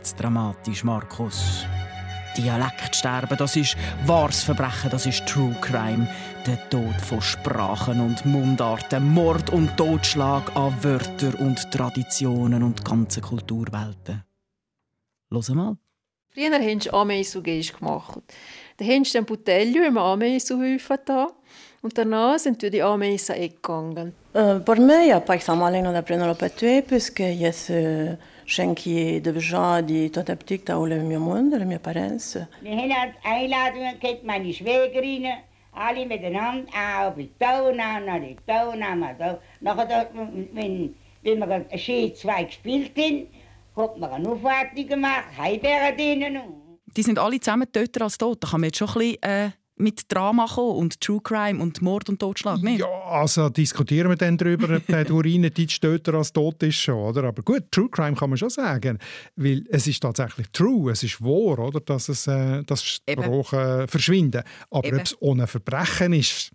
wird's dramatisch, Markus. Dialektsterben, das ist wahres Verbrechen, das ist True Crime. Der Tod von Sprachen und Mundarten, Mord und Totschlag an Wörtern und Traditionen und ganzen Kulturwelten. Los mal. Früher haben sie Ameisengisch gemacht. Dann haben sie ein Butello im Ameisenhäufen da und danach sind die Ameisen weggegangen. Uh, per me, il n'y a pas extrêmement da prendere per tuer, puisque il y a ce chien qui est déjà dit tout à petit, dans le mio mondo, le mio parents. Wir haben Einladungen gehabt, meine Schwägerinnen, alle miteinander, auch bei Tauna, nach der Tauna, nachher, wenn, wenn wir ein zwei gespielt haben, hat man eine Aufwartung gemacht, Heimbeeren drinnen. Die sind alle zusammen töter als tot. Da kann man jetzt schon ein bisschen äh, mit Drama kommen und True Crime und Mord und Totschlag, nicht? Ja, also diskutieren wir dann darüber, ob der Urinetitsch töter als tot ist schon, oder? Aber gut, True Crime kann man schon sagen, weil es ist tatsächlich true, es ist wahr, oder? Dass es äh, das Sprachen verschwinden. Aber ob es ohne Verbrechen ist,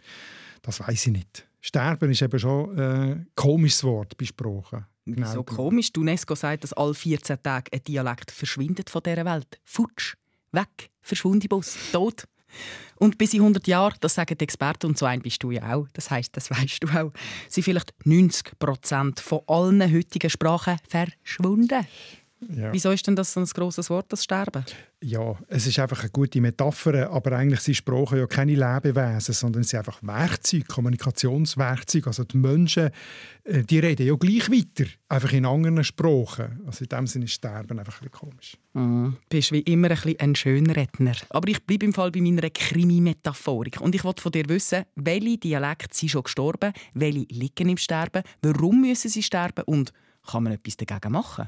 das weiß ich nicht. Sterben ist eben schon ein äh, komisches Wort bei Sprachen. Genau. So komisch. Die UNESCO sagt, dass alle 14 Tage ein Dialekt verschwindet von dieser Welt. Futsch, weg, verschwunden Bus, tot. Und bis in 100 Jahren, das sagen die Experten, und so ein bist du ja auch, das heißt, das weißt du auch, sind vielleicht 90 Prozent von allen heutigen Sprachen verschwunden. Ja. Wieso ist denn das so ein grosses Wort, das Sterben? Ja, es ist einfach eine gute Metapher, aber eigentlich sind Sprachen ja keine Lebewesen, sondern sie sind einfach Werkzeuge, Kommunikationswerkzeuge. Also die Menschen, äh, die reden ja gleich weiter, einfach in anderen Sprachen. Also in dem Sinne ist Sterben einfach ein bisschen komisch. Mhm. Du bist wie immer ein, bisschen ein Schönredner. Aber ich bleibe im Fall bei meiner Krimi-Metaphorik. Und ich wollte von dir wissen, welche Dialekte sind schon gestorben, welche liegen im Sterben, warum müssen sie sterben und kann man etwas dagegen machen?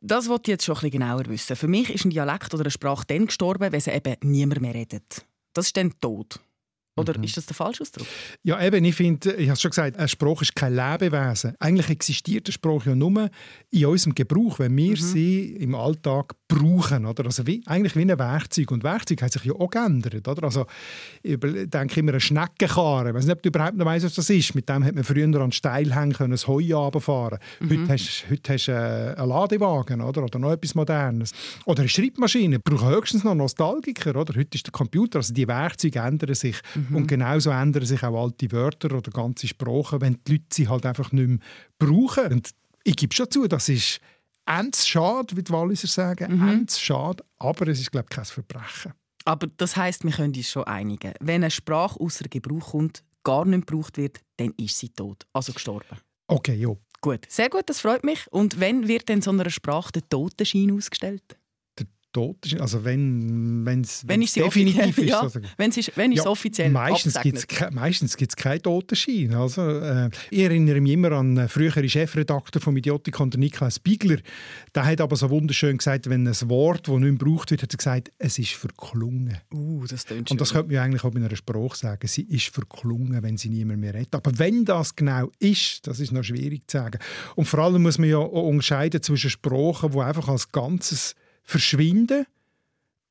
Das wollte ich jetzt schon ein bisschen genauer wissen. Für mich ist ein Dialekt oder eine Sprache dann gestorben, wenn sie eben niemand mehr redet. Das ist dann tot. Oder mhm. ist das der falsche Ausdruck? Ja, eben, ich finde, ich habe schon gesagt, ein Spruch ist kein Lebewesen. Eigentlich existiert der Spruch ja nur in unserem Gebrauch, wenn wir mhm. sie im Alltag brauchen. Oder? Also wie, eigentlich wie ein Werkzeug. Und Werkzeug hat sich ja auch geändert. Oder? Also, ich denke immer an Schneckenkarren. Ich weiß nicht, ob du überhaupt noch weißt, was das ist. Mit dem hat man früher an Steilhängen können, das Heu runterfahren mhm. Heute hast, heute hast du äh, einen Ladewagen oder? oder noch etwas Modernes. Oder eine Schreibmaschine. Braucht höchstens noch Nostalgiker. Oder? Heute ist der Computer. Also die Werkzeuge ändern sich. Mhm. Und genauso ändern sich auch alte Wörter oder ganze Sprachen, wenn die Leute sie halt einfach nicht mehr brauchen. Und ich gebe schon zu, das ist ends schade, wie die Walliser sagen, mhm. ends schade, aber es ist, glaube ich, kein Verbrechen. Aber das heißt, wir können uns schon einigen. Wenn eine Sprache außer Gebrauch kommt, gar nicht gebraucht wird, dann ist sie tot, also gestorben. Okay, ja. Gut, sehr gut, das freut mich. Und wann wird denn so einer Sprache der Totenschein ausgestellt? Tot ist. Also wenn, wenn's, wenn es definitiv ist. Ja, also, wenn es ja, offiziell Meistens gibt es meistens gibt's keinen Totenschein. Also, äh, ich erinnere mich immer an den früheren Chefredakteur vom Idiotikon, Niklas Bigler. Der hat aber so wunderschön gesagt, wenn ein Wort, das nicht mehr gebraucht wird, hat er gesagt, es ist verklungen. Uh, das Und das könnte man eigentlich auch in einer Sprache sagen. Sie ist verklungen, wenn sie niemand mehr redet. Aber wenn das genau ist, das ist noch schwierig zu sagen. Und vor allem muss man ja auch unterscheiden zwischen Sprachen, die einfach als Ganzes verschwinden,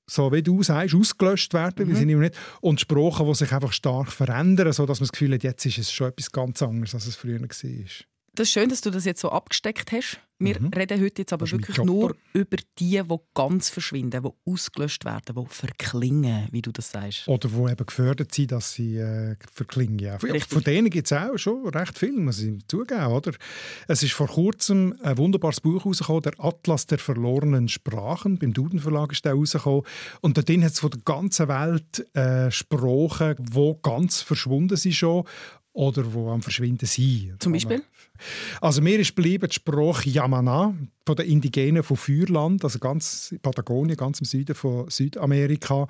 so wie du sagst, ausgelöscht werden, mhm. wir nicht, und Sprachen, die sich einfach stark verändern, sodass man das Gefühl hat, jetzt ist es schon etwas ganz anderes, als es früher war. Das ist schön, dass du das jetzt so abgesteckt hast. Wir mhm. reden heute jetzt aber wirklich nur über die, die ganz verschwinden, die ausgelöscht werden, die verklingen, wie du das sagst. Oder die eben gefördert sind, dass sie äh, verklingen. Ja. Von denen gibt es auch schon recht viel, muss ich zugeben. Oder? Es ist vor kurzem ein wunderbares Buch herausgekommen, der «Atlas der verlorenen Sprachen». Beim Duden Verlag ist der rausgekommen. Und darin hat es von der ganzen Welt äh, Sprachen, die ganz verschwunden sind schon oder die am Verschwinden sind. Zum Beispiel? Also mir ist geblieben die Sprache Yamana von den Indigenen von Feuerland, also ganz Patagonien, ganz im Süden von Südamerika.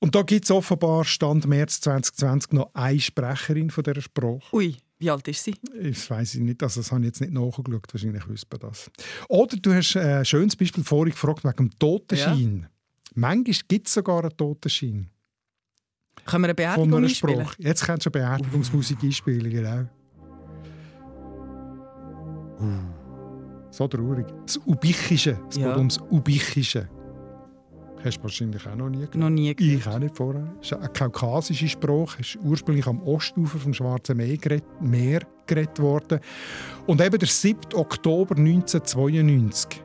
Und da gibt es offenbar, Stand März 2020, noch eine Sprecherin von dieser Sprache. Ui, Wie alt ist sie? Das weiß ich nicht. Also das habe ich jetzt nicht nachgeschaut. Wahrscheinlich wüsste man das. Oder du hast ein schönes Beispiel vorhin gefragt wegen dem Totenschein. Ja. Manchmal gibt es sogar einen Totenschein. Können wir eine Beerdigung einspielen? Jetzt kannst du eine Beerdigungsmusik einspielen, genau. Uh. So traurig. Das Ubichische. Es ja. geht ums Ubichische. Hast du wahrscheinlich auch noch nie gehört? Noch nie gehört. Ich auch nicht vorher. Es ist ein kaukasischer Spruch. Ist ursprünglich am Ostufer vom Schwarzen Meer geredet worden. Und eben der 7. Oktober 1992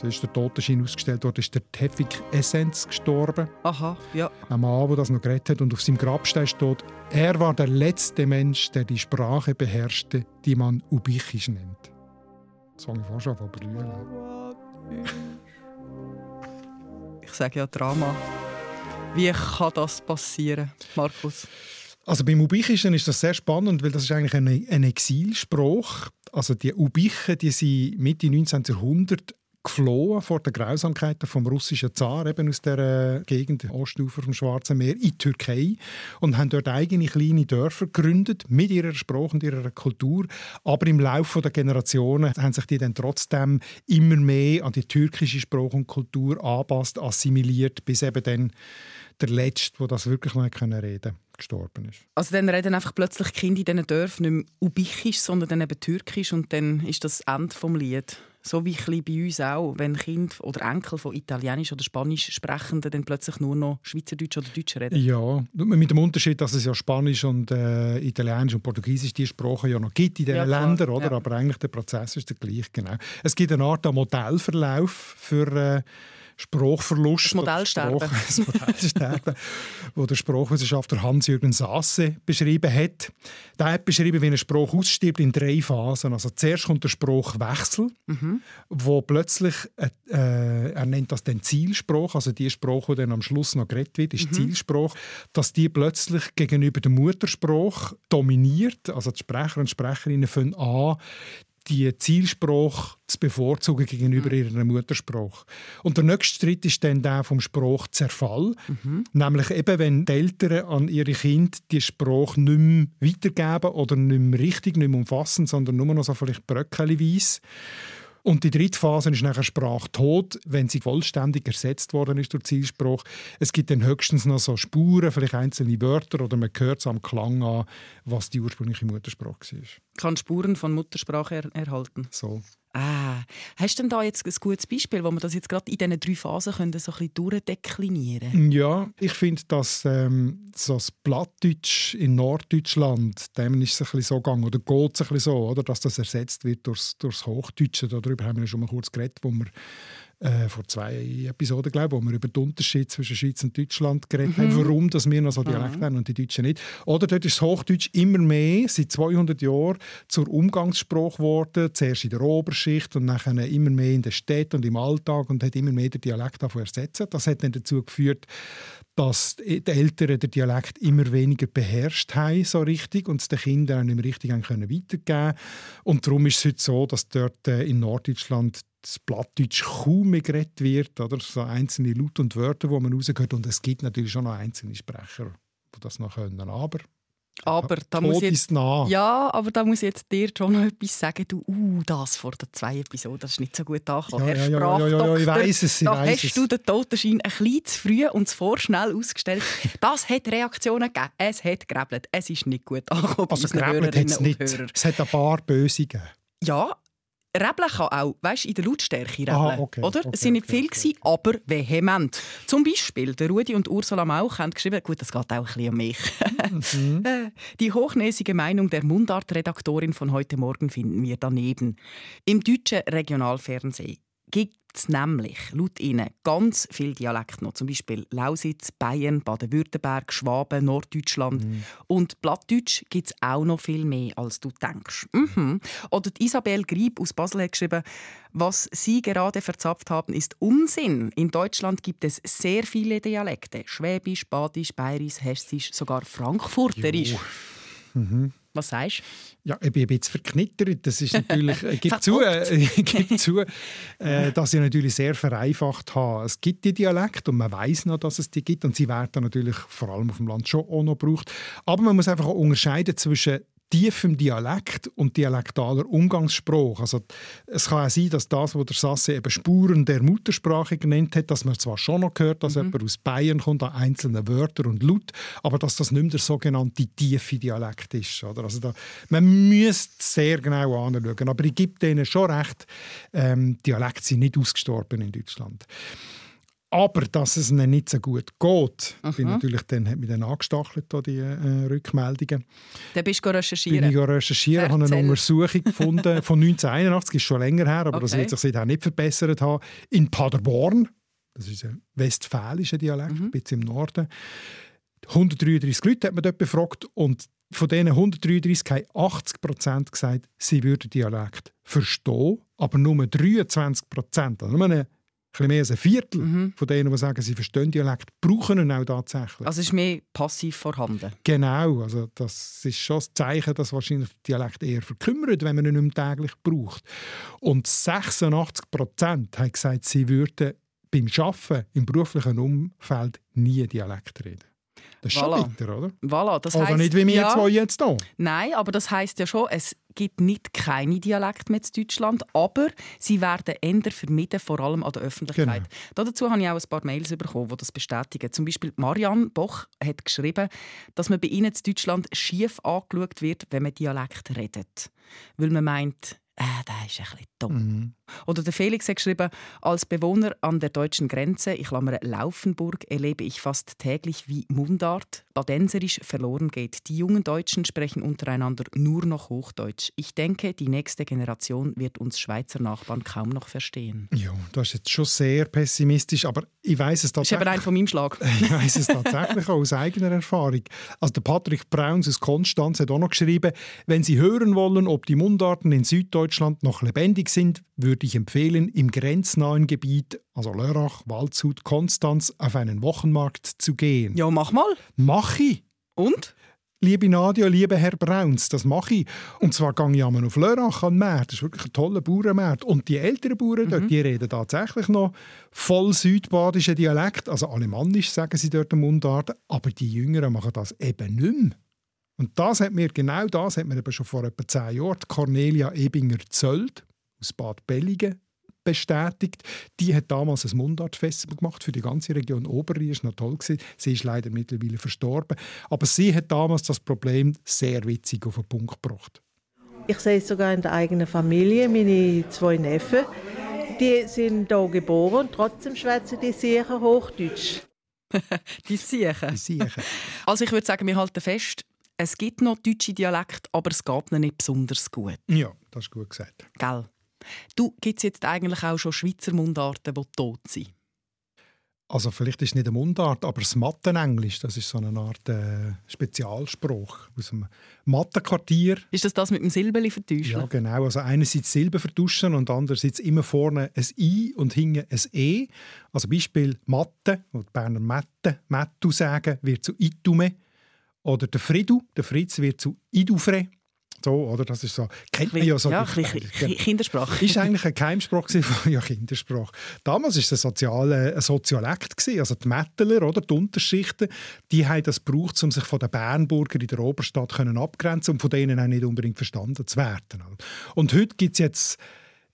so ist der Totenschein ausgestellt worden, ist der Tefik Essenz gestorben. Aha, ja. Ein Mann, der das noch gerettet hat und auf seinem Grabstein steht, er war der letzte Mensch, der die Sprache beherrschte, die man Ubichisch nennt. Das fange ich fast schon von brüllen. Ich sage ja Drama. Wie kann das passieren, Markus? Also beim Ubichischen ist das sehr spannend, weil das ist eigentlich ein, ein Exilspruch. Also die Ubichen, die sind Mitte 19. Jahrhundert geflohen vor den Grausamkeiten vom russischen Zar eben aus der Gegend Ostufer vom Schwarzen Meer in die Türkei und haben dort eigene kleine Dörfer gegründet mit ihrer Sprache und ihrer Kultur. Aber im Laufe der Generationen haben sich die dann trotzdem immer mehr an die türkische Sprache und Kultur angepasst, assimiliert, bis eben dann der Letzte, der das wirklich noch reden konnte, gestorben ist. Also dann reden einfach plötzlich Kinder in diesen Dörfern nicht mehr Ubichisch, sondern dann eben Türkisch und dann ist das Ende vom Lied. So wie bei uns auch, wenn Kinder oder Enkel von Italienisch oder Spanisch sprechenden dann plötzlich nur noch Schweizerdeutsch oder Deutsch reden. Ja, mit dem Unterschied, dass es ja Spanisch und äh, Italienisch und Portugiesisch die Sprachen ja noch gibt in diesen ja, Ländern, oder? Ja. aber eigentlich der Prozess ist der gleiche. Genau. Es gibt eine Art Modellverlauf für äh, Sprachverlust. Das Modellsterben. das Modellsterben, wo der Sprachwissenschaftler Hans-Jürgen Sasse beschrieben hat. Der hat beschrieben, wie ein Spruch ausstirbt in drei Phasen. Also zuerst kommt der Sprachwechsel, mhm. wo plötzlich, äh, er nennt das den Zielspruch, also die Sprache, die dann am Schluss noch geredet wird, ist mhm. Zielspruch, dass die plötzlich gegenüber dem Mutterspruch dominiert. Also die Sprecher und Sprecherinnen fangen an, die Zielsprache zu bevorzugen gegenüber mhm. ihrer Muttersprache. Und der nächste Schritt ist dann der vom Sprachzerfall. Mhm. Nämlich eben, wenn die Eltern an ihre Kinder die Sprache nicht mehr weitergeben oder nicht mehr richtig, nicht mehr umfassen, sondern nur noch so vielleicht bröckelweise. Und die dritte Phase ist nachher Sprachtod, wenn sie vollständig ersetzt worden ist durch Zielspruch. Es gibt dann höchstens noch so Spuren, vielleicht einzelne Wörter oder man hört es am Klang an, was die ursprüngliche Muttersprache war. Kann Spuren von Muttersprache er erhalten. So. Ah, hast du denn da jetzt ein gutes Beispiel, wo wir das jetzt gerade in diesen drei Phasen können, so ein bisschen durchdeklinieren Ja, ich finde, dass ähm, so das Plattdeutsch in Norddeutschland, dem ist es ein bisschen so gegangen, oder geht es ein bisschen so, oder, dass das ersetzt wird durch das Hochdeutsche. Darüber haben wir schon mal kurz geredet, wo wir äh, vor zwei Episoden, glaube ich, wo wir über den Unterschied zwischen Schweiz und Deutschland geredet mhm. haben, warum dass wir noch so Dialekt mhm. haben und die Deutschen nicht. Oder dort ist das Hochdeutsch immer mehr, seit 200 Jahren, zur Umgangssprache geworden, zuerst in der Oberschicht und dann immer mehr in der Stadt und im Alltag und hat immer mehr den Dialekt davon ersetzt. Das hat dann dazu geführt, dass die Eltern den Dialekt immer weniger beherrscht haben, so richtig, und es den Kindern auch nicht mehr richtig haben können weitergeben Und darum ist es heute so, dass dort äh, in Norddeutschland das Plattdeutsch kaum mehr geredet wird, oder? so einzelne Laute und Wörter, die man rausgehört. Und es gibt natürlich schon noch einzelne Sprecher, die das noch können. Aber aber da muss jetzt, ja, aber da muss ich jetzt dir schon noch etwas sagen. Du, uh, das vor den zwei Episoden, das ist nicht so gut angekommen. Ja, Herr ja, ja, ja, ja, ich weiss es, ich da weiss hast es. du den Totenschein ein bisschen zu früh und zu vorschnell ausgestellt. Das hat Reaktionen gegeben. Es hat gerebelt. Es ist nicht gut angekommen Also gerebelt hat es nicht. Es hat ein paar Böse gegeben. Ja, Rebeln kann auch, weißt, in der Lautstärke rebeln, Aha, okay, oder? Okay, es sind nicht okay, viel gewesen, aber vehement. Zum Beispiel der Rudi und Ursula Mauch haben geschrieben, gut, das geht auch ein bisschen um mich. Mhm. Die hochnäsige Meinung der Mundart-Redaktorin von heute Morgen finden wir daneben. Im deutschen Regionalfernsehen gibt es nämlich laut ihnen ganz viele Dialekte noch. Zum Beispiel Lausitz, Bayern, Baden-Württemberg, Schwaben, Norddeutschland. Mhm. Und Plattdeutsch gibt es auch noch viel mehr, als du denkst. Mhm. Oder Isabel Grieb aus Basel hat geschrieben, was Sie gerade verzapft haben, ist Unsinn. In Deutschland gibt es sehr viele Dialekte. Schwäbisch, Badisch, Bayerisch, Hessisch, sogar Frankfurterisch. Mhm. Was sagst du? Ja, ich bin ein bisschen verknittert. Das ist natürlich, ich gebe zu, äh, ich gebe zu äh, dass ich natürlich sehr vereinfacht habe. Es gibt die Dialekte und man weiß noch, dass es die gibt und sie werden natürlich vor allem auf dem Land schon auch noch gebraucht. Aber man muss einfach auch unterscheiden zwischen tiefem Dialekt und dialektaler Umgangsspruch. Also, es kann auch sein, dass das, was der Sasse eben Spuren der Muttersprache genannt hat, dass man zwar schon noch hört, dass mhm. jemand aus Bayern kommt an einzelnen Wörtern und Laut, aber dass das nicht mehr der sogenannte tiefe Dialekt ist. Oder? Also da, man müsste sehr genau anschauen. Aber ich gebe denen schon recht, ähm, Dialekte sind nicht ausgestorben in Deutschland. Aber dass es ihnen nicht so gut geht, bin natürlich dann, hat mich dann angestachelt, die äh, Rückmeldungen. Dann bist du recherchieren? Bin ich recherchieren, habe eine Untersuchung gefunden von 1981, ist schon länger her, aber okay. das wird sich seitdem nicht verbessert haben, in Paderborn. Das ist ein westfälischer Dialekt, mhm. ein bisschen im Norden. 133 Leute hat man dort befragt und von diesen 133 haben 80 Prozent gesagt, sie würden Dialekt verstehen, aber nur 23 Prozent, also nur eine bisschen mehr als ein Viertel mhm. von denen, die sagen, sie verstehen Dialekt, brauchen ihn auch tatsächlich. Also ist mehr passiv vorhanden? Genau, also das ist schon das Zeichen, dass wahrscheinlich Dialekt eher verkümmert, wenn man ihn nicht täglich braucht. Und 86 Prozent haben gesagt, sie würden beim Arbeiten im beruflichen Umfeld nie Dialekt reden. Das ist voilà. schon bitter, oder? Voilà, das oder heisst, nicht wie wir ja, zwei jetzt hier. Nein, aber das heisst ja schon, es gibt nicht keine Dialekte mehr in Deutschland, aber sie werden eher vermieden, vor allem an der Öffentlichkeit. Genau. Dazu habe ich auch ein paar Mails bekommen, die das bestätigen. Zum Beispiel Marianne Boch hat geschrieben, dass man bei ihnen in Deutschland schief angeschaut wird, wenn man Dialekt redet. Weil man meint, äh, der ist ein bisschen dumm. Mhm. Oder der Felix hat geschrieben, als Bewohner an der deutschen Grenze, ich klammere Laufenburg, erlebe ich fast täglich, wie Mundart, Badenserisch verloren geht. Die jungen Deutschen sprechen untereinander nur noch Hochdeutsch. Ich denke, die nächste Generation wird uns Schweizer Nachbarn kaum noch verstehen. Ja, das ist jetzt schon sehr pessimistisch, aber ich weiß es tatsächlich. Das ist eben ein von meinem Schlag. ich weiß es tatsächlich auch aus eigener Erfahrung. Also der Patrick Brauns aus Konstanz hat auch noch geschrieben, wenn Sie hören wollen, ob die Mundarten in Süddeutschland noch lebendig sind, würde ich empfehlen, im grenznahen Gebiet, also Lörrach, Waldshut, Konstanz, auf einen Wochenmarkt zu gehen. Ja, mach mal. Mach ich. Und? Liebe Nadia, liebe Herr Brauns, das mache ich. Und zwar gehe ich einmal auf Lörrach an den Markt. Das ist wirklich ein toller Bauernmarkt. Und die älteren Bauern mhm. dort, die reden tatsächlich noch voll südbadischen Dialekt, also alemannisch sagen sie dort im Mundart. Aber die Jüngeren machen das eben nicht mehr. Und das hat mir, genau das hat mir eben schon vor etwa zehn Jahren Cornelia Ebinger-Zöld aus Bad Belligen bestätigt. Die hat damals ein Mundartfestival gemacht für die ganze Region Oberrhein. Das war noch toll. Sie ist leider mittlerweile verstorben. Aber sie hat damals das Problem sehr witzig auf den Punkt gebracht. Ich sehe es sogar in der eigenen Familie. Meine zwei Neffen, die sind hier geboren und trotzdem schwätzen die sicher Hochdeutsch. die Siechen. Die Siechen. Also ich würde sagen, wir halten fest, es gibt noch deutsche Dialekte, aber es geht ihnen nicht besonders gut. Ja, das ist gut gesagt. Gell? Du, gibt es jetzt eigentlich auch schon Schweizer Mundarten, die tot sind? Also vielleicht ist es nicht eine Mundart, aber das Mattenenglisch, das ist so eine Art äh, Spezialspruch aus dem Mattenquartier. Ist das das mit dem Silbeli vertuschen? Ja, genau. Also einerseits Silber vertuschen und andererseits immer vorne ein I und hinten ein E. Also Beispiel Matte, oder die Berner Mette, Mettu sagen, wird zu Itume. Oder der Fridu, der Fritz wird zu Idufre. So, oder? Das ist so. Kennt man ja so. Ja, die, die, Kindersprache. Ist eigentlich ein Keimsprache von ja, Kindersprache. Damals war es ein, soziale, ein Soziolekt. Gewesen. Also die Metteler, oder, die Unterschichten, die haben das gebraucht, um sich von den Bernburgern in der Oberstadt können abgrenzen und von denen auch nicht unbedingt verstanden zu werden. Und heute gibt es jetzt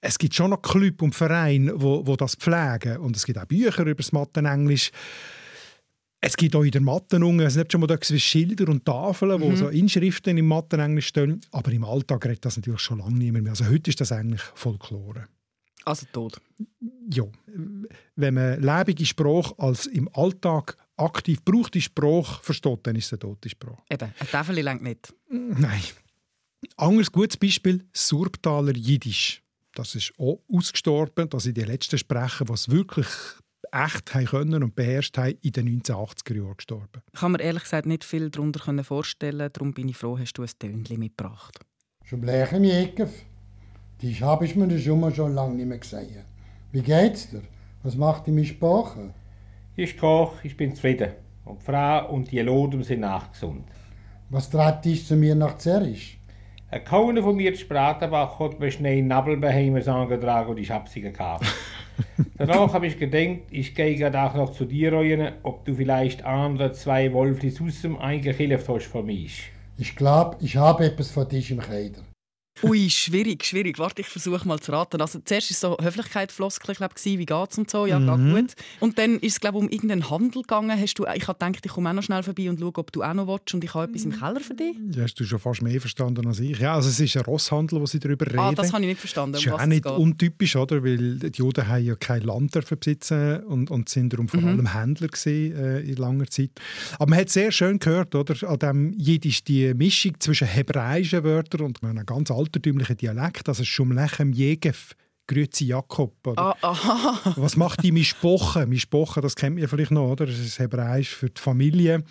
es gibt schon noch Club und Vereine, wo, wo das pflegen. Und es gibt auch Bücher über das Mattenenglisch. Es gibt auch in der Mattenung, es nicht schon mal Schilder und Tafeln, wo mhm. so Inschriften im Mattenenglisch stehen, aber im Alltag redet das natürlich schon lange nicht mehr. Also heute ist das eigentlich Folklore. Also tot? Ja. Wenn man lebende Sprache als im Alltag aktiv brauchte Sprache versteht, dann ist es eine tote Sprache. Eben, eine Tafel längt nicht. Nein. Anderes gutes Beispiel, Surbtaler Jiddisch. Das ist auch ausgestorben. Das sind die letzten Sprecher, was wirklich echt haben können und beherrscht haben, in den 1980er Jahren gestorben. Ich kann mir ehrlich gesagt nicht viel darunter vorstellen. Darum bin ich froh, hast du ein Tönchen mitgebracht. Schon blechen Jäkef. Die habe ich mir schon mal schon lange nicht mehr gesehen. Wie geht's dir? Was macht die mich Sprache? Ich koch, ich bin zufrieden. Und die Frau und die Lodem sind nachgesund. Was treibt dich zu mir nach Zerich? Ein Kauner von mir, Spratenbach, hat mir schnell Nabelbeheimers angetragen und ich hab sie gekauft. Danach habe ich gedacht, ich gehe gerade auch noch zu dir rein, ob du vielleicht andere zwei Wolflis aus dem eingekilft hast für mich. Ich glaube, ich habe etwas von dich im Kleider. Ui, schwierig, schwierig. Warte, ich versuche mal zu raten. Also, zuerst war so Höflichkeitsfloskel, glaube ich, wie geht's und so. Ja, Mhm. geht gut. Und dann ist es, glaube ich, um irgendeinen Handel gegangen. Hast du, ich habe gedacht, ich komme auch noch schnell vorbei und schaue, ob du auch noch willst. Und ich habe etwas im Keller für dich. Ja, hast du schon fast mehr verstanden als ich. Ja, also es ist ein Rosshandel, wo sie darüber reden. Ah, das habe ich nicht verstanden. Das Um ist ja was auch es nicht untypisch, oder? Weil die Juden haben ja kein Land besitzen und, und sind darum vor Mhm. allem Händler gewesen, äh, in langer Zeit. Aber man hat sehr schön gehört, oder? An dem Jiddisch die Mischung zwischen hebräischen Wörtern und einem ganz altertümlichen Dialekt. Also Schumlechem Jegev, Grüezi Jakob. Oder? Ah. Was macht die Mischpoche? Mischpoche, das kennt man vielleicht noch, oder? Das ist Hebräisch für die Familie.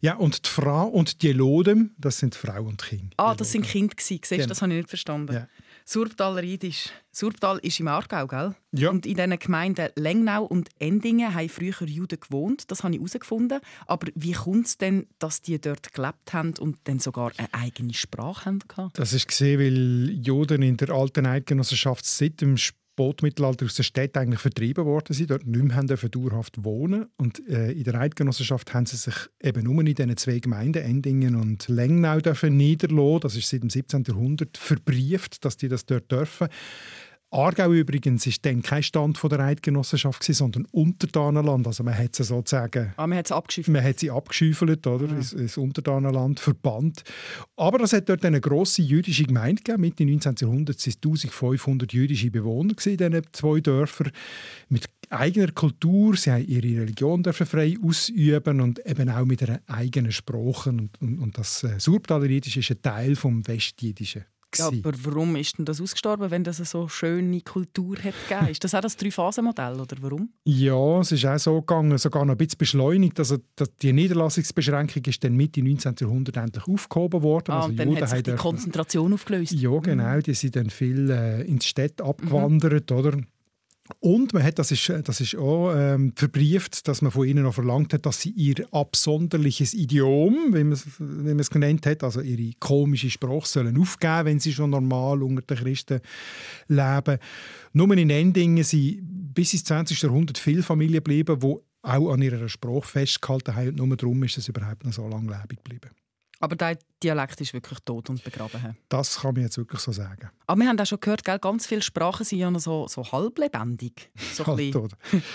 Ja, und die Frau und die Lodem, das sind Frau und Kind. Ah, das sind Kinder. gewesen. Siehst, du, Genau. Das habe ich nicht verstanden. Ja. Surptaler Jiddisch. Surptal ist im Aargau, gell? Ja. Und in diesen Gemeinden Lengnau und Endingen haben früher Juden gewohnt. Das habe ich herausgefunden. Aber wie kommt es denn, dass die dort gelebt haben und dann sogar eine eigene Sprache haben? gehabt? Das ist gesehen, weil Juden in der alten Eidgenossenschaft seit dem Spätmittelalter aus der Stadt eigentlich vertrieben worden sind, dort nicht mehr haben dauerhaft wohnen und äh, in der Eidgenossenschaft haben sie sich eben nur in diesen zwei Gemeinden Endingen und Lengnau dürfen niederlassen. Das ist seit dem 17. Jahrhundert verbrieft, dass die das dort dürfen. Aargau übrigens ist dann kein Stand von der Eidgenossenschaft gewesen, sondern Untertanenland. Also man hat sie sozusagen Ah, man hat es abgeschifft. man hat sie abgeschüffelt, oder? Ins, ins Untertanenland verbannt. Aber es hat dort eine grosse jüdische Gemeinde gegeben. Mitte 19. Jahrhundert waren es 1500 jüdische Bewohner in diesen zwei Dörfern. Mit eigener Kultur. Sie haben ihre Religion dürfen frei ausüben und eben auch mit einer eigenen Sprache. Und, und, und das äh, Surptaler Jiddisch ist ein Teil vom Westjiddischen. Ja, aber warum ist denn das ausgestorben, wenn das eine so schöne Kultur hat gegeben? Ist das auch das Drei-Phasen-Modell oder warum? Ja, es ist auch so gegangen, sogar noch ein bisschen beschleunigt. Also, dass die Niederlassungsbeschränkung ist dann Mitte 19. Jahrhundert endlich aufgehoben worden. Ah, also und dann Juden hat sich die Konzentration aufgelöst. Ja, genau. Die sind dann viel äh, ins Städte abgewandert, oder? Und man hat, das ist, das ist auch ähm, verbrieft, dass man von ihnen auch verlangt hat, dass sie ihr absonderliches Idiom, wie man es, genannt hat, also ihre komische Sprache, sollen aufgeben, wenn sie schon normal unter den Christen leben. Nur in Endingen sind bis ins 20. Jahrhundert viele Familien geblieben, die auch an ihrer Sprache festgehalten haben. Und nur darum ist es überhaupt noch so lange lebendig geblieben. Aber der Dialekt ist wirklich tot und begraben. Das kann man jetzt wirklich so sagen. Aber wir haben auch schon gehört, gell, ganz viele Sprachen sind ja noch so, so halblebendig. So Halbtot.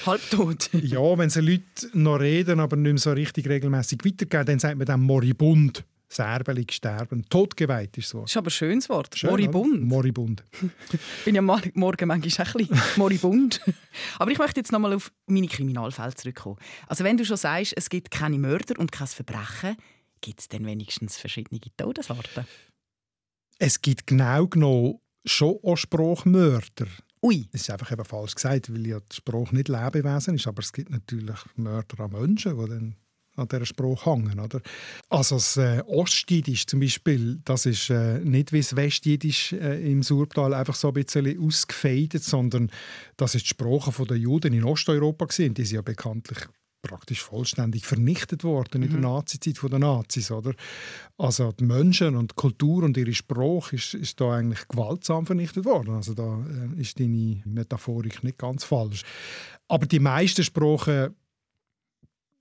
Halbtot. Ja, wenn sie Leute noch reden, aber nicht mehr so richtig regelmäßig weitergeben, dann sagt man dann moribund. Serbelig sterben. Totgeweiht ist so. Das ist aber ein schönes Wort. Schön, Moribund. Moribund. Ich bin ja morgen manchmal auch ein bisschen moribund. Aber ich möchte jetzt nochmal auf meine Kriminalfälle zurückkommen. Also wenn du schon sagst, es gibt keine Mörder und kein Verbrechen, gibt es dann wenigstens verschiedene Todesarten? Es gibt genau genommen schon auch Sprachmörder. Ui. Es ist einfach eben falsch gesagt, weil ja die Sprache nicht Lebewesen ist, aber es gibt natürlich Mörder an Menschen, die dann an dieser Sprache hängen. Oder? Also das äh, Ostjiddisch zum Beispiel, das ist äh, nicht wie das Westjiddisch äh, im Surtal einfach so ein bisschen ausgefädet, sondern das ist die Sprache der Juden in Osteuropa gewesen. Die sind ja bekanntlich praktisch vollständig vernichtet worden in der Nazizeit von den Nazis, oder? Also die Menschen und die Kultur und ihre Sprache ist, ist da eigentlich gewaltsam vernichtet worden. Also da äh, ist deine Metaphorik nicht ganz falsch. Aber die meisten Sprachen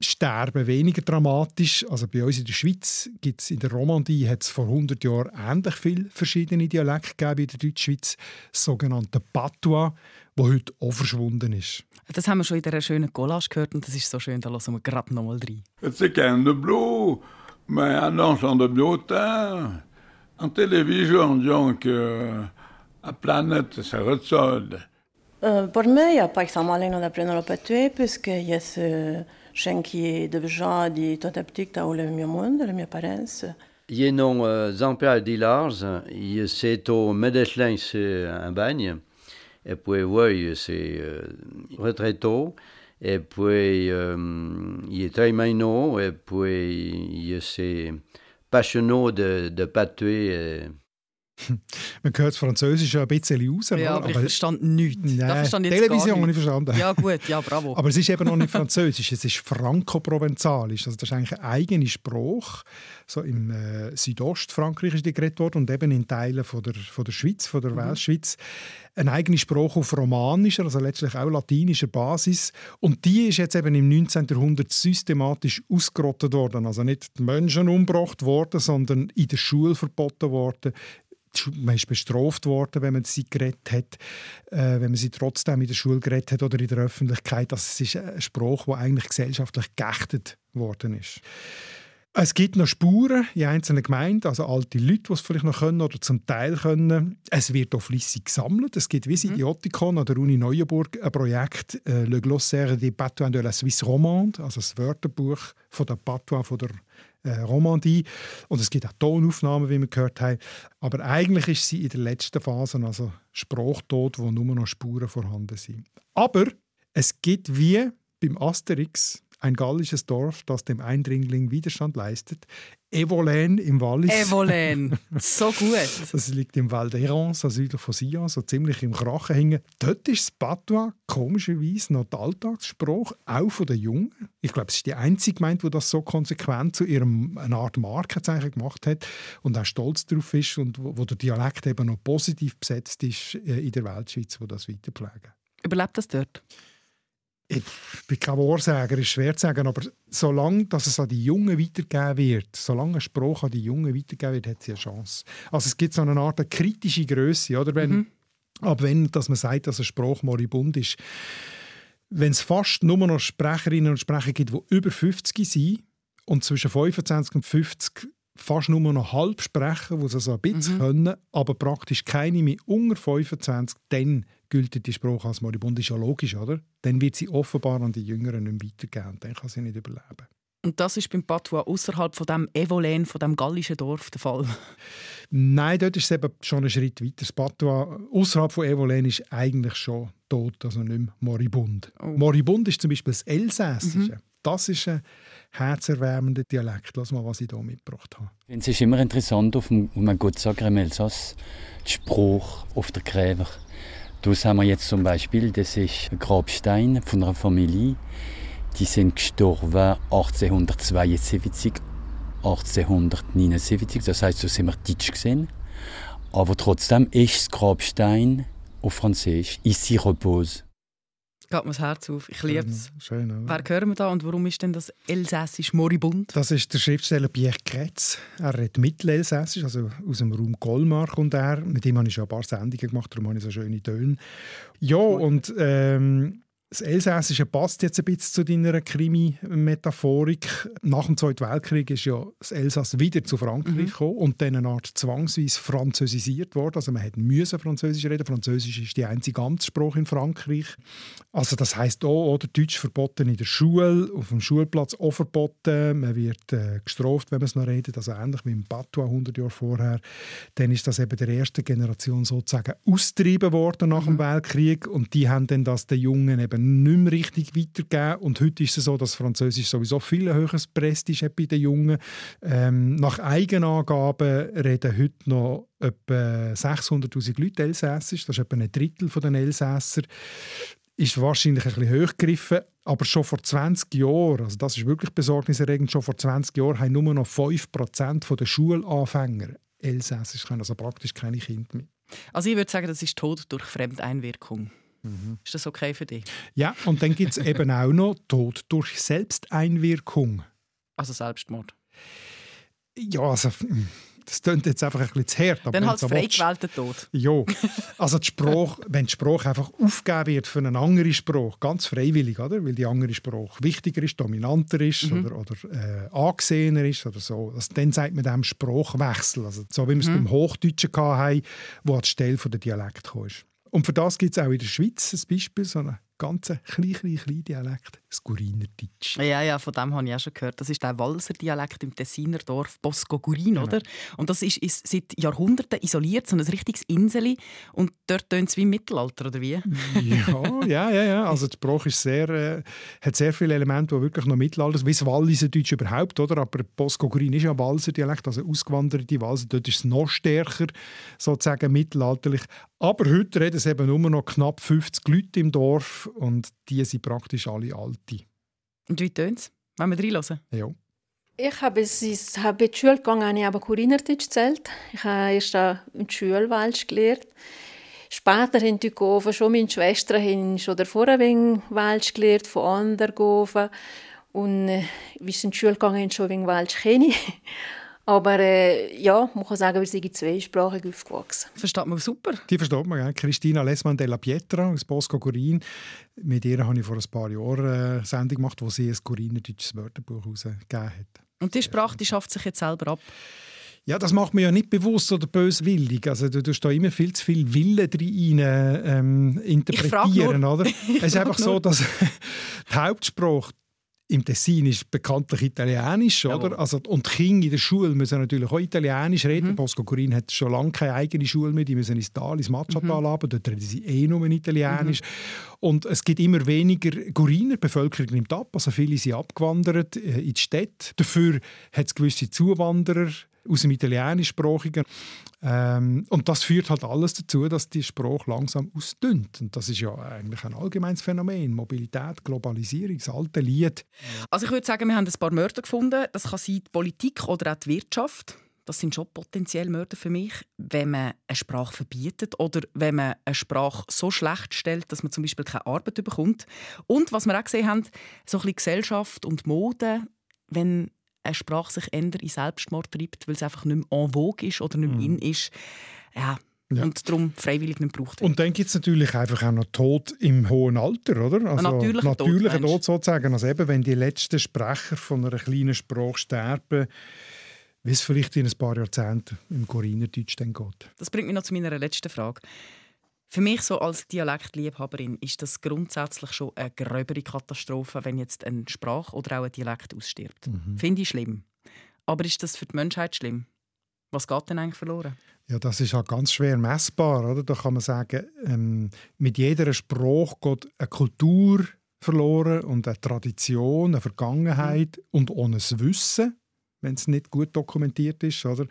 sterben weniger dramatisch. Also bei uns in der Schweiz gibt es in der Romandie hat es vor 100 Jahren ähnlich viele verschiedene Dialekte gegeben wie in der Deutschschweiz, das sogenannte Patois, wo heute auch verschwunden ist. Das haben wir schon in dieser schönen Collage gehört und das ist so schön, da hören wir gerade nochmal rein. C'est qu'un de bleu, mais un ensemble de biotin. En télévision, donc, euh, la planète se ressort. Euh, pour moi, il n'y a pas extrêmement da prendere per te, perché io sono qui de gens di tot Schenki devžādi to aptiktā ulemju mundariem, ja parense. Yenon Zampa c'est au Medeslin, c'est un bagne, et puis oui, c'est euh, retraito, euh, et puis il est très et puis il c'est passionnant de, de. Euh, Man hört das Französische ein bisschen raus. Ja, aber, ich verstand nichts. Nein, verstand Television habe ich verstanden. Ja gut, ja bravo. Aber es ist eben noch nicht Französisch, es ist Franco-Provenzalisch. Also das ist eigentlich ein eigener Spruch. So im äh, Südostfrankreich ist die geredet worden und eben in Teilen von der, von der Schweiz, von der mhm. Weltschweiz. Ein eigener Spruch auf romanischer, also letztlich auch latinischer Basis. Und die ist jetzt eben im 19. Jahrhundert systematisch ausgerottet worden. Also nicht die Menschen umgebracht worden, sondern in der Schule verboten worden man ist bestraft worden, wenn man sie geredet hat, äh, wenn man sie trotzdem in der Schule geredet hat oder in der Öffentlichkeit. Das also ist ein Spruch, der eigentlich gesellschaftlich geächtet worden ist. Es gibt noch Spuren in einzelnen Gemeinden, also alte Leute, die es vielleicht noch können oder zum Teil können. Es wird auch flüssig gesammelt. Es gibt wie mhm. Idiotikon an der Uni Neuenburg ein Projekt äh, «Le Glossaire des Patois de la Suisse romande», also das Wörterbuch von der Patois von der äh, Romandie. Und es gibt auch Tonaufnahmen, wie wir gehört haben. Aber eigentlich ist sie in der letzten Phase, also Sprachtod, wo nur noch Spuren vorhanden sind. Aber es gibt wie beim Asterix ein gallisches Dorf, das dem Eindringling Widerstand leistet. Evolène im Wallis. Evolène, so gut. das liegt im Val d'Héron, so südlich von Sion, so ziemlich im Krachen hängen. Dort ist das Patois komischerweise noch der Alltagsspruch, auch von den Jungen. Ich glaube, es ist die einzige Gemeinde, die das so konsequent zu ihrem eine Art Markenzeichen gemacht hat und auch stolz darauf ist und wo, wo der Dialekt eben noch positiv besetzt ist äh, in der Weltschweiz, wo das weiterpflegen. Überlebt das dort? Ich bin kein Wahrsager, ist schwer zu sagen, aber solange dass es an die Jungen weitergegeben wird, solange ein Spruch an die Jungen weitergegeben wird, hat sie eine Chance. Also es gibt so eine Art eine kritische Größe, oder? Wenn, mhm. Ab wenn dass man sagt, dass ein Spruch moribund ist. Wenn es fast nur noch Sprecherinnen und Sprecher gibt, die über 50 sind und zwischen 25 und 50 fast nur noch halb sprechen, die es also ein bisschen mhm. können, aber praktisch keine mehr unter 25, dann gilt die Spruch als moribund. ist ja logisch, oder? Dann wird sie offenbar an die Jüngeren nicht weitergeben und dann kann sie nicht überleben. Und das ist beim Patois außerhalb von dem Evolén, von dem gallischen Dorf der Fall? Nein, dort ist es eben schon ein Schritt weiter. Das Patois außerhalb von Evolén ist eigentlich schon tot, also nicht mehr moribund. Oh. Moribund ist zum Beispiel das Elsässische. Mhm. Das ist ein herzerwärmender Dialekt. Lass mal, was ich hier mitgebracht habe. Es ist immer interessant, auf dem, man gut sagt, im Elsass, der Spruch auf der Gräber. Das haben wir jetzt zum Beispiel, das ist ein Grabstein von einer Familie, die sind gestorben 1872, 1879, das heißt, so sind wir Deutsch gesehen. Aber trotzdem ist das Grabstein auf Französisch «Ici repose». Geht mir das Herz auf. Ich liebe es. Schön, oder? Wer hören wir da und warum ist denn das Elsässisch moribund? Das ist der Schriftsteller Pierre Kretz. Er redet Mittelelsässisch, also aus dem Raum Goldmark kommt er. Mit ihm habe ich schon ein paar Sendungen gemacht, darum habe ich so schöne Töne. Ja, und ähm, das Elsässische passt jetzt ein bisschen zu deiner Krimi-Metaphorik. Nach dem Zweiten Weltkrieg ist ja das Elsass wieder zu Frankreich mhm. gekommen und dann eine Art zwangsweise französisiert worden. Also man hätte müssen Französisch reden. Französisch ist die einzige Amtssprache in Frankreich. Also das heißt auch, oder Deutsch verboten in der Schule, auf dem Schulplatz auch verboten. Man wird äh, gestraft, wenn man es noch redet. Also ähnlich wie im Patois 100 Jahre vorher. Dann ist das eben der ersten Generation sozusagen austrieben worden nach mhm. dem Weltkrieg und die haben dann das den Jungen eben eben nicht mehr richtig weitergeben. Und heute ist es so, dass Französisch sowieso viel höheres Prestige hat bei den Jungen. Ähm, nach Eigenangaben reden heute noch etwa 600'000 Leute Elsässisch. Das ist etwa ein Drittel der Elsässer ist wahrscheinlich ein bisschen hochgegriffen, aber schon vor 20 Jahren, also das ist wirklich besorgniserregend, schon vor 20 Jahren haben nur noch 5% der Schulanfänger Elsässisch können, also praktisch keine Kinder mehr. Also ich würde sagen, das ist Tod durch Fremdeinwirkung. Mhm. Ist das okay für dich? Ja, und dann gibt es eben auch noch Tod durch Selbsteinwirkung. Also Selbstmord? Ja, also das klingt jetzt einfach ein bisschen zu hart. Dann halt frei gewählter Tod. Ja, also die Sprache, wenn die Sprache einfach aufgegeben wird für eine andere Sprache, ganz freiwillig, oder? weil die andere Sprache wichtiger ist, dominanter ist mhm. oder, oder äh, angesehener ist oder so, also dann sagt man dem Sprachwechsel, also so wie wir es mhm. beim Hochdeutschen hatten, wo an die Stelle der Dialekt kam. Und für das gibt es auch in der Schweiz ein Beispiel, so einen ganz kleinen, kleinen, kleinen Dialekt. Das Gurinerdeutsch. Ja, ja, von dem habe ich auch schon gehört. Das ist der Walser Dialekt im Tessiner Dorf Bosco Gurin, genau. oder? Und das ist, ist, seit Jahrhunderten isoliert, so ein richtiges Inseli. Und dort tönt es wie im Mittelalter, oder wie? ja, ja, ja, ja. Also die Sprache ist sehr, äh, hat sehr viele Elemente, die wirklich noch Mittelalter sind, wie das Walliser Deutsch überhaupt, oder? Aber Bosco Gurin ist ja ein Walser Dialekt, also ausgewanderte Walser. Dort ist es noch stärker, sozusagen mittelalterlich. Aber heute reden es eben nur noch knapp 50 Leute im Dorf und die sind praktisch alle Alte. Und wie tönt es? Wollen wir reinhören? Ja. Ich habe, es, habe in die Schule gegangen, habe ich aber Kurinerdeutsch gezählt. Ich habe erst in der Schule Welsch gelernt. Später haben die Gofen, schon meine Schwestern haben schon davor ein Welsch gelernt, von anderen Gofen. Und äh, wie sie in die Schule gegangen sind, schon ein Welsch kennen. Aber äh, ja, man kann sagen, wir sind zweisprachig aufgewachsen. Versteht man super. Die versteht man, ja. Christina Lessmann della Pietra aus Bosco Corin. Mit ihr habe ich vor ein paar Jahren eine Sendung gemacht, wo sie ein Corinerdeutsches Wörterbuch herausgegeben hat. Und die Sprache die schafft sich jetzt selber ab? Ja, das macht man ja nicht bewusst oder böswillig. Also du tust da immer viel zu viel Wille drin ähm, interpretieren, oder? es ist einfach so, dass die Hauptsprache im Tessin ist bekanntlich Italienisch, oder? Also, und die Kinder in der Schule müssen natürlich auch Italienisch reden. Mhm. Bosco Corin hat schon lange keine eigene Schule mehr. Die müssen ins Tal, ins Machatal mhm. aber dort reden sie eh nur Italienisch. Mhm. Und es gibt immer weniger Guriner, die Bevölkerung nimmt ab. Also viele sind abgewandert äh, in die Städte. Dafür hat es gewisse Zuwanderer aus dem Italienischsprachigen. Ähm, und das führt halt alles dazu, dass die Sprache langsam ausdünnt. Und das ist ja eigentlich ein allgemeines Phänomen. Mobilität, Globalisierung, das alte Lied. Also ich würde sagen, wir haben ein paar Mörder gefunden. Das kann sein die Politik oder auch die Wirtschaft. Das sind schon potenziell Mörder für mich, wenn man eine Sprache verbietet oder wenn man eine Sprache so schlecht stellt, dass man zum Beispiel keine Arbeit bekommt. Und was wir auch gesehen haben, so ein bisschen Gesellschaft und Mode, wenn eine Sprache sich ändert in Selbstmord treibt, weil es einfach nicht mehr en vogue ist oder nicht mehr mhm. in ist. Ja, ja. Und darum freiwillig nicht braucht Und dann gibt es natürlich einfach auch noch Tod im hohen Alter, oder? Also natürlicher natürliche Tod, Tod sozusagen. Also eben, wenn die letzten Sprecher von einer kleinen Sprache sterben, wie es vielleicht in ein paar Jahrzehnten im Corinerdeutsch dann geht. Das bringt mich noch zu meiner letzten Frage. Für mich so als Dialektliebhaberin ist das grundsätzlich schon eine gröbere Katastrophe, wenn jetzt eine Sprache oder auch ein Dialekt ausstirbt. Mhm. Finde ich schlimm. Aber ist das für die Menschheit schlimm? Was geht denn eigentlich verloren? Ja, das ist halt ganz schwer messbar. Oder? Da kann man sagen, ähm, mit jeder Sprache geht eine Kultur verloren und eine Tradition, eine Vergangenheit mhm. und ohne Wissen wenn es nicht gut dokumentiert ist. Oder?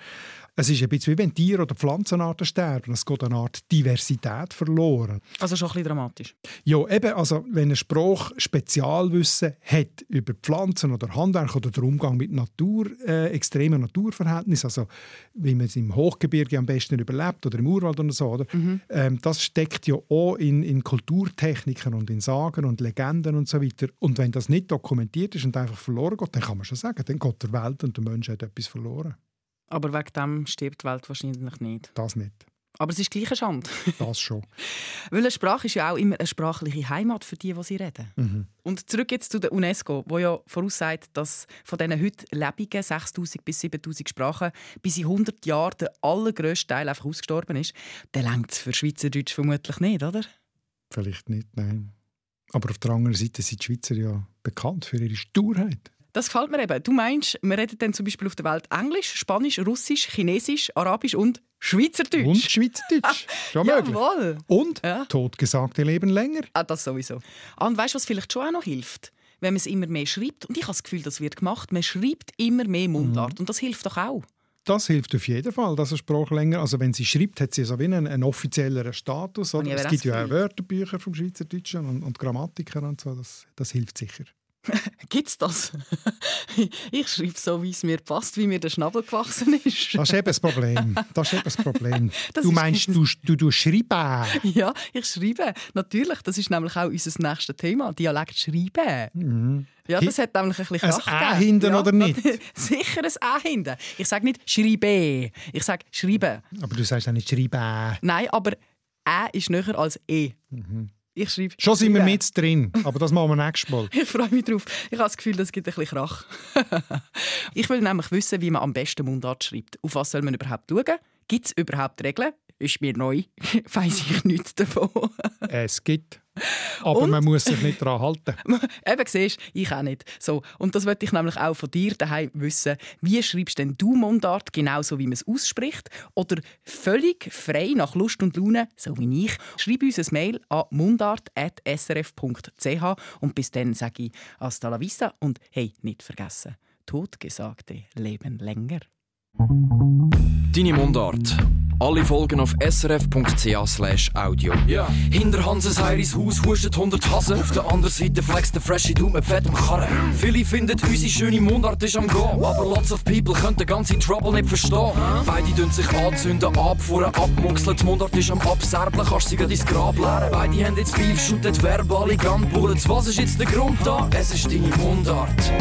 Es ist ein bisschen wie wenn Tiere oder Pflanzenarten sterben. Es geht eine Art Diversität verloren. Also schon ein bisschen dramatisch. Ja, eben, also wenn ein Spruch Spezialwissen hat über Pflanzen oder Handwerk oder den Umgang mit Natur, äh, extremen Naturverhältnissen, also wie man es im Hochgebirge am besten überlebt oder im Urwald oder so, oder? Mhm. Ähm, das steckt ja auch in, in Kulturtechniken und in Sagen und Legenden und so weiter. Und wenn das nicht dokumentiert ist und einfach verloren geht, dann kann man schon sagen, dann geht der Welt und der Mensch hat etwas verloren. Aber wegen dem stirbt die Welt wahrscheinlich nicht. Das nicht. Aber es ist gleich eine Schande. Das schon. Weil eine Sprache ist ja auch immer eine sprachliche Heimat für die, die sie reden. Mhm. Und zurück jetzt zu der UNESCO, wo ja voraussagt, dass von diesen heute lebenden 6'000 bis 7'000 Sprachen bis in 100 Jahren der allergrösste Teil einfach ausgestorben ist. Dann längt es für Schweizerdeutsch vermutlich nicht, oder? Vielleicht nicht, nein. Aber auf der anderen Seite sind die Schweizer ja bekannt für ihre Sturheit. Das gefällt mir eben. Du meinst, wir reden dann zum Beispiel auf der Welt Englisch, Spanisch, Russisch, Chinesisch, Arabisch und Schweizerdeutsch. Und Schweizerdeutsch. Schon möglich. Jawohl. Und ja. totgesagte leben länger. Ah, das sowieso. Ah, und weißt du, was vielleicht schon auch noch hilft? Wenn man es immer mehr schreibt. Und ich habe das Gefühl, das wird gemacht. Man schreibt immer mehr Mundart. Mhm. Und das hilft doch auch. Das hilft auf jeden Fall, dass eine Sprache länger. Also wenn sie schreibt, hat sie so wie einen, einen offizielleren Status. Oder? Es gibt ja auch Wörterbücher vom Schweizerdeutschen und, und Grammatiker und so. Das, das hilft sicher. Gibt's das? ich schreibe so, wie es mir passt, wie mir der Schnabel gewachsen ist. Das ist eben das Problem. Das ist eben das Problem. Das du meinst, du, du, du schreiben? Ja, ich schreibe. Natürlich, das ist nämlich auch unser nächstes Thema, Dialekt schreiben. Mhm. Ja, das hat nämlich ein bisschen Kraft Ein A hinten ja, oder nicht? Sicher ein A hinten. Ich sage nicht schreibe, ich sage schreiben. Aber du sagst auch nicht schreiben. Nein, aber Ä ist näher als E. Mhm. Ich schreibe. Schon sind wir mit drin, aber das machen wir nächstes Mal. ich freue mich drauf. Ich habe das Gefühl, das gibt ein bisschen Krach. ich will nämlich wissen, wie man am besten Mundart schreibt. Auf was soll man überhaupt schauen? Gibt es überhaupt Regeln? Ist mir neu. Weiß ich nichts davon. es gibt. Aber Und? man muss sich nicht daran halten. Eben, siehst ich auch nicht. So, und das wollte ich nämlich auch von dir daheim wissen. Wie schreibst denn du Mundart genauso, wie man es ausspricht? Oder völlig frei nach Lust und Laune, so wie ich? Schreib uns ein Mail an mundart.srf.ch und bis dann sage ich hasta la vista und hey, nicht vergessen, Totgesagte leben länger. Deine Mundart. Alle Folgen auf srf.ch audio. Ja. Hinter Hanses Heiris Haus huschen 100 Hasen. Auf der anderen Seite flext der Freshy Dude mit fettem Karren. Viele finden unsere schöne Mundart ist am Gehen. Aber lots of people können den ganzen Trouble nicht verstehen. Beide dünn sich anzünden, abfuhren, abmuxeln. Die Mundart ist am Abserblen, kannst sie dein Grab leeren. Beide haben jetzt Beef, shooten verbale Gunbullets. Was ist jetzt der Grund da? Es ist deine Mundart.